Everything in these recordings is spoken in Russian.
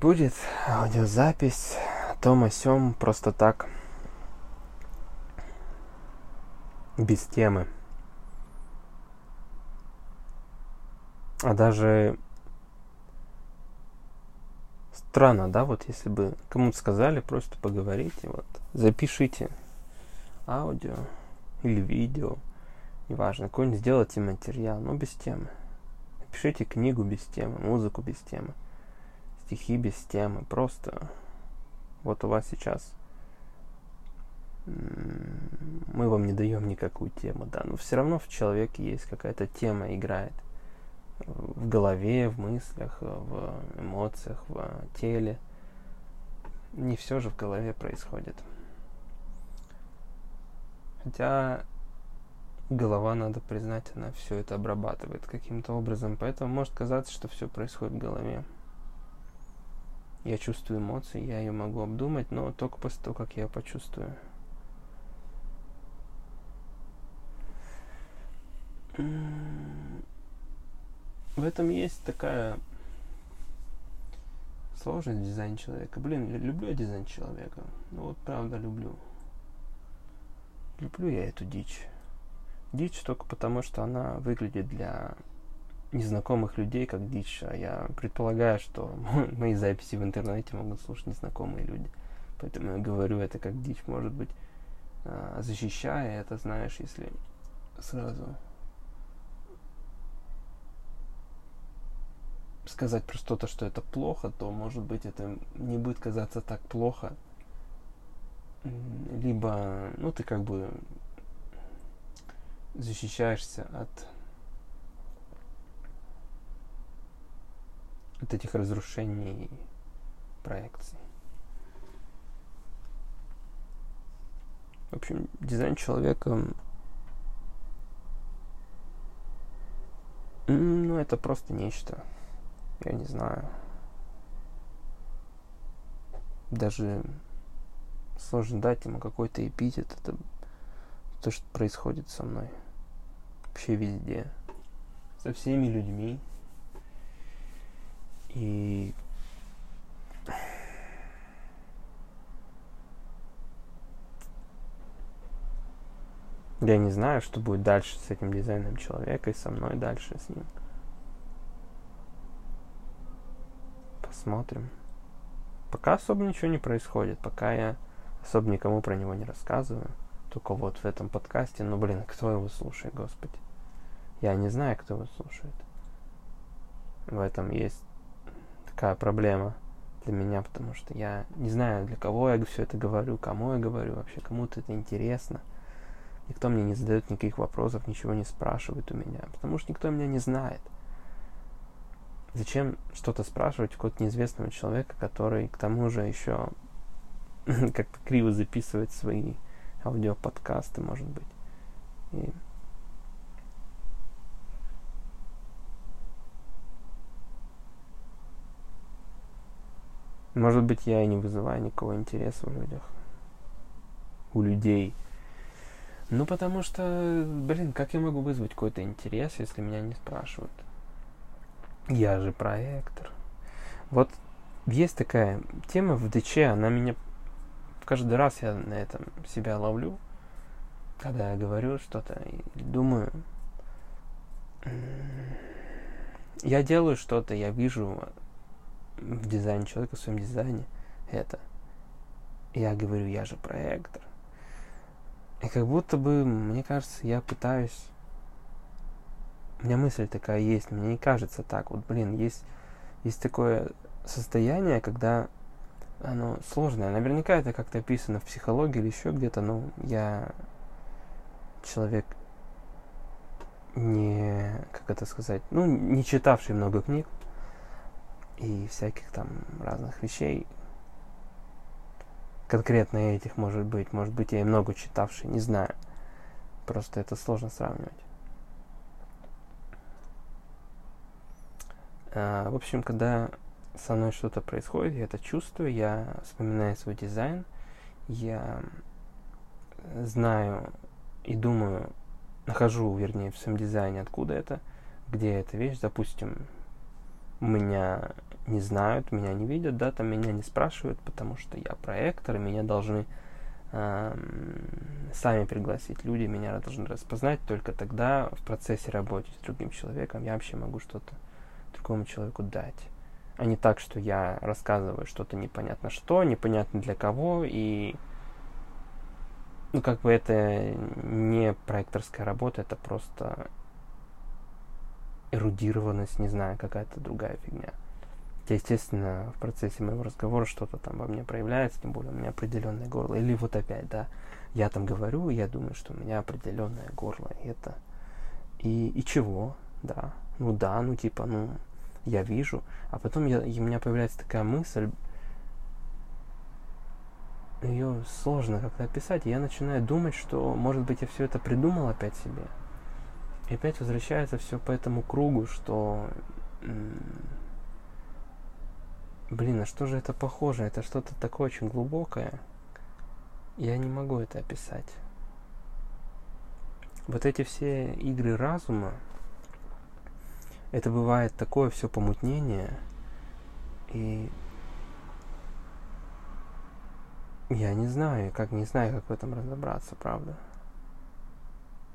Будет аудиозапись том о сём просто так. Без темы. А даже странно, да, вот если бы кому-то сказали, просто поговорите, вот, запишите аудио или видео, неважно, какой-нибудь сделайте материал, но без темы. Напишите книгу без темы, музыку без темы стихи без темы, просто вот у вас сейчас мы вам не даем никакую тему, да, но все равно в человеке есть какая-то тема играет в голове, в мыслях, в эмоциях, в теле. Не все же в голове происходит. Хотя голова, надо признать, она все это обрабатывает каким-то образом, поэтому может казаться, что все происходит в голове я чувствую эмоции, я ее могу обдумать, но только после того, как я ее почувствую. В этом есть такая сложность в дизайне человека. Блин, люблю я дизайн человека. Ну вот правда люблю. Люблю я эту дичь. Дичь только потому, что она выглядит для незнакомых людей как дичь, а я предполагаю, что мои записи в интернете могут слушать незнакомые люди. Поэтому я говорю это как дичь, может быть, а, защищая это, знаешь, если сразу сказать про что-то, что это плохо, то, может быть, это не будет казаться так плохо. Либо, ну, ты как бы защищаешься от от этих разрушений проекций. В общем, дизайн человека, ну, это просто нечто. Я не знаю. Даже сложно дать ему какой-то эпитет. Это то, что происходит со мной. Вообще везде. Со всеми людьми. И я не знаю, что будет дальше с этим дизайном человека и со мной дальше с ним. Посмотрим. Пока особо ничего не происходит, пока я особо никому про него не рассказываю. Только вот в этом подкасте, ну блин, кто его слушает, господи. Я не знаю, кто его слушает. В этом есть такая проблема для меня, потому что я не знаю, для кого я все это говорю, кому я говорю, вообще кому-то это интересно. Никто мне не задает никаких вопросов, ничего не спрашивает у меня, потому что никто меня не знает. Зачем что-то спрашивать у какого-то неизвестного человека, который к тому же еще как-то криво записывает свои аудиоподкасты, может быть. И Может быть, я и не вызываю никакого интереса в людях. У людей. Ну, потому что, блин, как я могу вызвать какой-то интерес, если меня не спрашивают? Я же проектор. Вот есть такая тема в ДЧ, она меня каждый раз я на этом себя ловлю, когда я говорю что-то и думаю, я делаю что-то, я вижу в дизайне человека, в своем дизайне это. Я говорю, я же проектор. И как будто бы, мне кажется, я пытаюсь... У меня мысль такая есть, мне не кажется так. Вот, блин, есть, есть такое состояние, когда оно сложное. Наверняка это как-то описано в психологии или еще где-то, но я человек не, как это сказать, ну, не читавший много книг, и всяких там разных вещей. Конкретно этих может быть. Может быть, я и много читавший, не знаю. Просто это сложно сравнивать. А, в общем, когда со мной что-то происходит, я это чувствую, я вспоминаю свой дизайн, я знаю и думаю, нахожу, вернее, в своем дизайне, откуда это, где эта вещь, допустим, меня не знают, меня не видят, да, там меня не спрашивают, потому что я проектор, и меня должны э, сами пригласить люди, меня должны распознать, только тогда в процессе работы с другим человеком я вообще могу что-то другому человеку дать. А не так, что я рассказываю что-то непонятно что, непонятно для кого, и ну, как бы это не проекторская работа, это просто эрудированность, не знаю, какая-то другая фигня. Естественно, в процессе моего разговора что-то там во мне проявляется, тем более у меня определенное горло. Или вот опять, да, я там говорю, я думаю, что у меня определенное горло. И это... И, и чего? Да. Ну да, ну типа, ну, я вижу. А потом я, у меня появляется такая мысль, ее сложно как-то описать. И я начинаю думать, что, может быть, я все это придумал опять себе. И опять возвращается все по этому кругу, что... Блин, а что же это похоже? Это что-то такое очень глубокое. Я не могу это описать. Вот эти все игры разума, это бывает такое все помутнение, и я не знаю, как не знаю, как в этом разобраться, правда.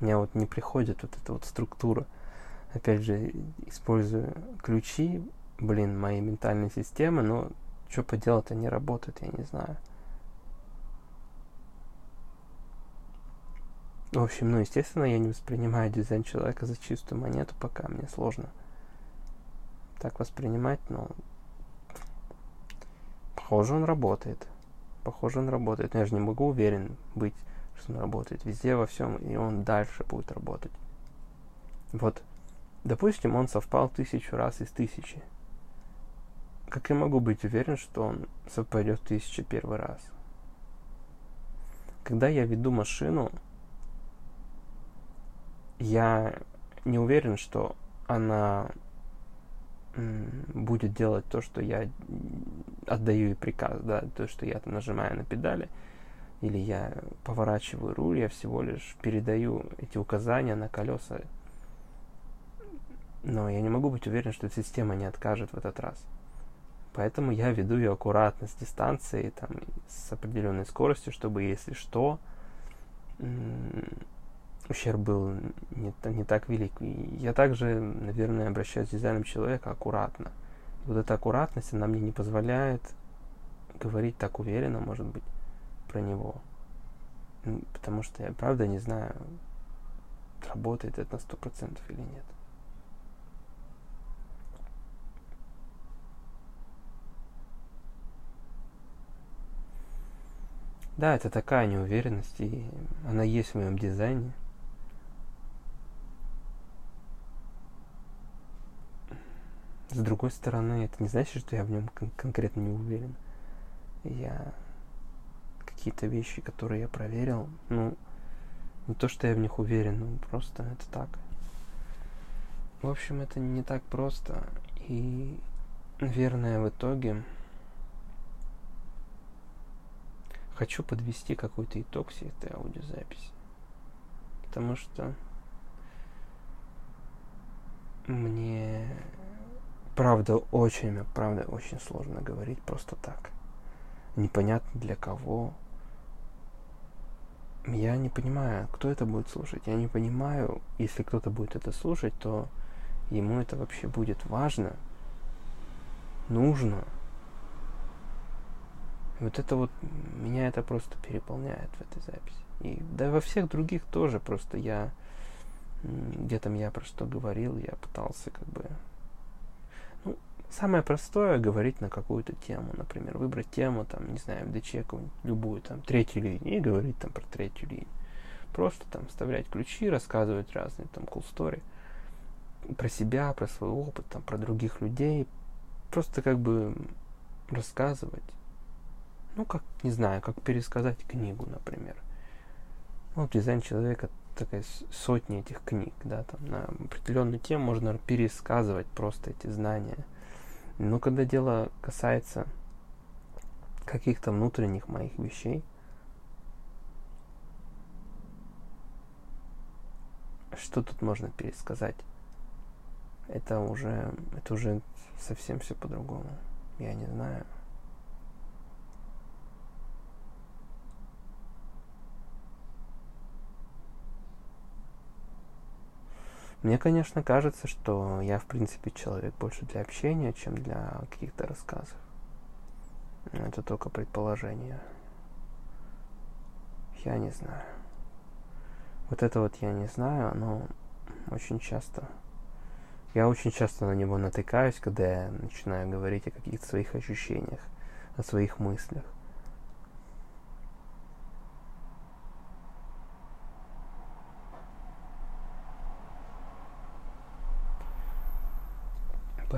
У меня вот не приходит вот эта вот структура. Опять же, использую ключи, блин, моей ментальной системы, но что поделать, они работают, я не знаю. В общем, ну, естественно, я не воспринимаю дизайн человека за чистую монету, пока мне сложно так воспринимать, но похоже, он работает. Похоже, он работает. Но я же не могу уверен быть что он работает везде, во всем, и он дальше будет работать. Вот, допустим, он совпал тысячу раз из тысячи. Как я могу быть уверен, что он совпадет в тысячу первый раз? Когда я веду машину, я не уверен, что она будет делать то, что я отдаю ей приказ, да, то, что я нажимаю на педали, или я поворачиваю руль, я всего лишь передаю эти указания на колеса. Но я не могу быть уверен, что система не откажет в этот раз. Поэтому я веду ее аккуратно с дистанцией, там, с определенной скоростью, чтобы, если что, ущерб был не, не так велик. Я также, наверное, обращаюсь с дизайном человека аккуратно. И вот эта аккуратность, она мне не позволяет говорить так уверенно, может быть, про него. Потому что я правда не знаю, работает это на сто процентов или нет. Да, это такая неуверенность, и она есть в моем дизайне. С другой стороны, это не значит, что я в нем кон- конкретно не уверен. Я какие-то вещи, которые я проверил, ну, не то, что я в них уверен, ну, просто это так. В общем, это не так просто. И, наверное, в итоге хочу подвести какой-то итог всей этой аудиозаписи. Потому что мне правда очень, правда очень сложно говорить просто так. Непонятно для кого, я не понимаю, кто это будет слушать. Я не понимаю, если кто-то будет это слушать, то ему это вообще будет важно, нужно. Вот это вот, меня это просто переполняет в этой записи. И да во всех других тоже, просто я, где там я про что говорил, я пытался как бы Самое простое говорить на какую-то тему, например, выбрать тему, там, не знаю, в ДЧ любую, там, третью линию, и говорить там про третью линию. Просто там вставлять ключи, рассказывать разные там cool story про себя, про свой опыт, там, про других людей. Просто как бы рассказывать. Ну, как, не знаю, как пересказать книгу, например. Ну, дизайн человека такая сотни этих книг, да, там на определенную тему можно пересказывать просто эти знания – но когда дело касается каких-то внутренних моих вещей, что тут можно пересказать? это уже, это уже совсем все по-другому. Я не знаю. Мне, конечно, кажется, что я, в принципе, человек больше для общения, чем для каких-то рассказов. Это только предположение. Я не знаю. Вот это вот я не знаю, но очень часто... Я очень часто на него натыкаюсь, когда я начинаю говорить о каких-то своих ощущениях, о своих мыслях.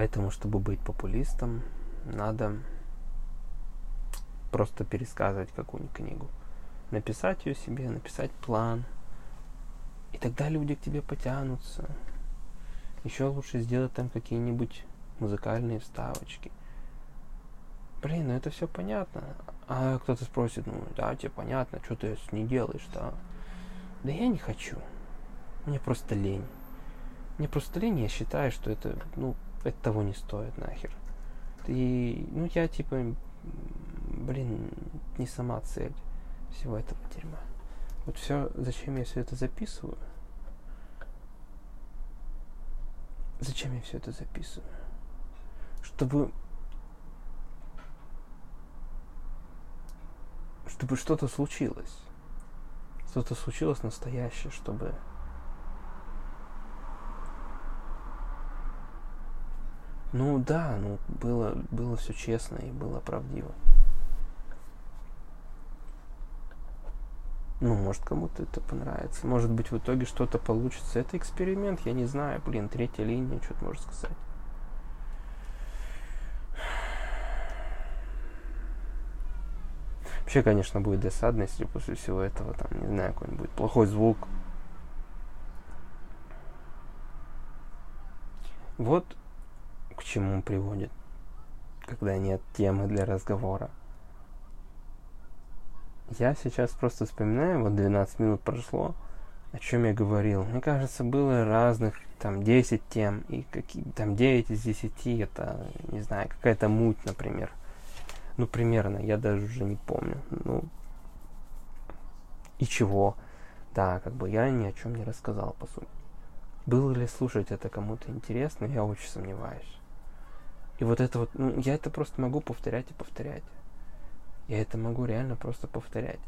Поэтому, чтобы быть популистом, надо просто пересказывать какую-нибудь книгу. Написать ее себе, написать план. И тогда люди к тебе потянутся. Еще лучше сделать там какие-нибудь музыкальные вставочки. Блин, ну это все понятно. А кто-то спросит, ну да, тебе понятно, что ты не делаешь, да? Да я не хочу. Мне просто лень. Мне просто лень, я считаю, что это, ну, это того не стоит нахер. И, ну, я типа, блин, не сама цель всего этого дерьма. Вот все, зачем я все это записываю? Зачем я все это записываю? Чтобы чтобы что-то случилось. Что-то случилось настоящее, чтобы Ну да, ну было, было все честно и было правдиво. Ну, может, кому-то это понравится. Может быть, в итоге что-то получится. Это эксперимент, я не знаю. Блин, третья линия, что ты можешь сказать. Вообще, конечно, будет досадно, если после всего этого, там, не знаю, какой-нибудь плохой звук. Вот к чему приводит, когда нет темы для разговора. Я сейчас просто вспоминаю, вот 12 минут прошло, о чем я говорил. Мне кажется, было разных, там, 10 тем, и какие там 9 из 10, это, не знаю, какая-то муть, например. Ну, примерно, я даже уже не помню. Ну, и чего? Да, как бы я ни о чем не рассказал, по сути. Было ли слушать это кому-то интересно, я очень сомневаюсь. И вот это вот, ну, я это просто могу повторять и повторять. Я это могу реально просто повторять.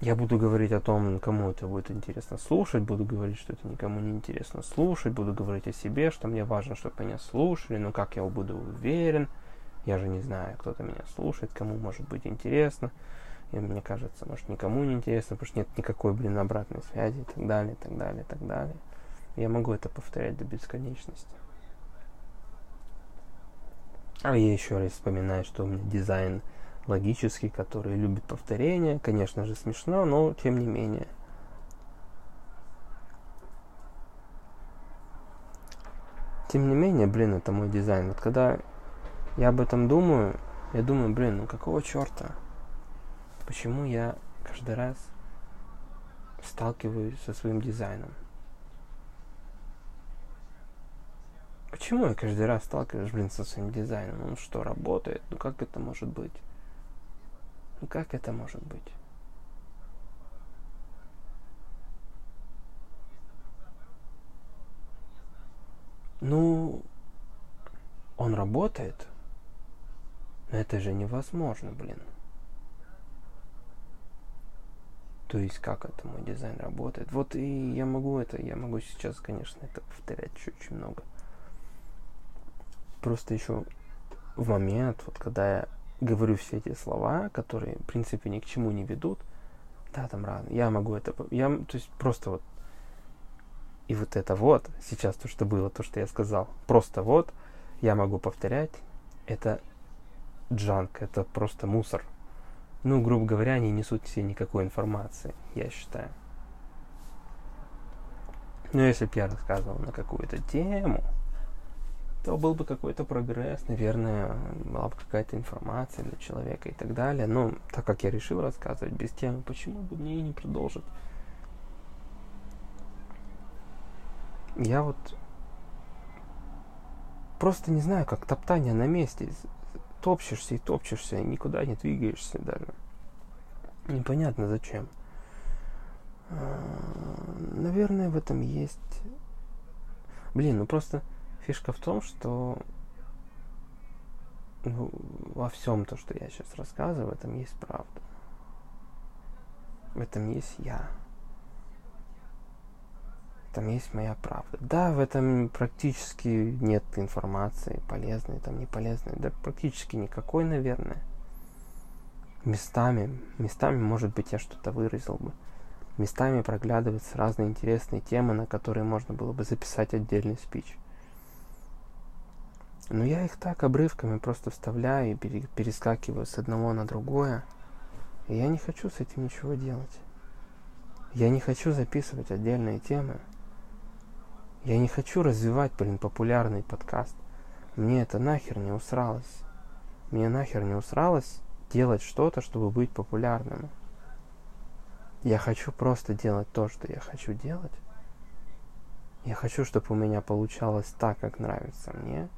Я буду говорить о том, кому это будет интересно слушать, буду говорить, что это никому не интересно слушать, буду говорить о себе, что мне важно, чтобы меня слушали, но как я буду уверен, я же не знаю, кто-то меня слушает, кому может быть интересно. И мне кажется, может никому не интересно, потому что нет никакой, блин, обратной связи и так далее, и так далее, и так далее. Я могу это повторять до бесконечности. А я еще раз вспоминаю, что у меня дизайн логический, который любит повторение. Конечно же смешно, но тем не менее. Тем не менее, блин, это мой дизайн. Вот когда я об этом думаю, я думаю, блин, ну какого черта? Почему я каждый раз сталкиваюсь со своим дизайном? Почему я каждый раз сталкиваюсь, блин, со своим дизайном? Он что, работает? Ну как это может быть? Ну как это может быть? Ну, он работает. Но это же невозможно, блин. То есть как это мой дизайн работает? Вот и я могу это, я могу сейчас, конечно, это повторять чуть-чуть много просто еще в момент, вот когда я говорю все эти слова, которые, в принципе, ни к чему не ведут, да, там рано, я могу это, я, то есть просто вот, и вот это вот, сейчас то, что было, то, что я сказал, просто вот, я могу повторять, это джанк, это просто мусор. Ну, грубо говоря, они несут в себе никакой информации, я считаю. Но если бы я рассказывал на какую-то тему, то был бы какой-то прогресс, наверное, была бы какая-то информация для человека и так далее. Но так как я решил рассказывать без темы, почему бы мне и не продолжить? я вот просто не знаю, как топтание на месте. Топчешься и топчешься, и никуда не двигаешься даже. Непонятно зачем. А, наверное, в этом есть... Блин, ну просто фишка в том, что ну, во всем то, что я сейчас рассказываю, в этом есть правда. В этом есть я. Там есть моя правда. Да, в этом практически нет информации полезной, там не полезной. Да практически никакой, наверное. Местами, местами, может быть, я что-то выразил бы. Местами проглядываются разные интересные темы, на которые можно было бы записать отдельный спич. Но я их так обрывками просто вставляю и перескакиваю с одного на другое. И я не хочу с этим ничего делать. Я не хочу записывать отдельные темы. Я не хочу развивать, блин, популярный подкаст. Мне это нахер не усралось. Мне нахер не усралось делать что-то, чтобы быть популярным. Я хочу просто делать то, что я хочу делать. Я хочу, чтобы у меня получалось так, как нравится мне.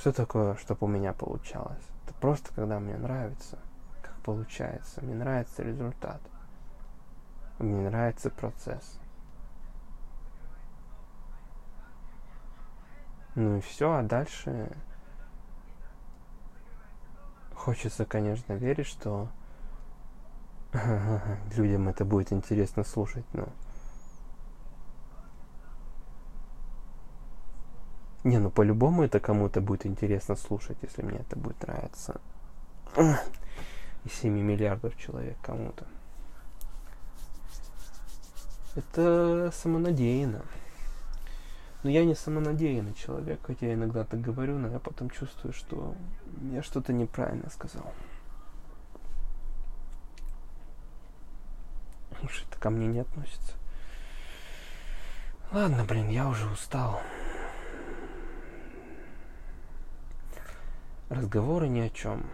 Что такое, чтобы у меня получалось? Это просто когда мне нравится, как получается. Мне нравится результат. Мне нравится процесс. Ну и все, а дальше хочется, конечно, верить, что людям это будет интересно слушать, но... Не, ну по-любому это кому-то будет интересно слушать, если мне это будет нравиться. И 7 миллиардов человек кому-то. Это самонадеянно. Но я не самонадеянный человек, хотя я иногда так говорю, но я потом чувствую, что я что-то неправильно сказал. Уж это ко мне не относится. Ладно, блин, я уже устал. Разговоры ни о чем.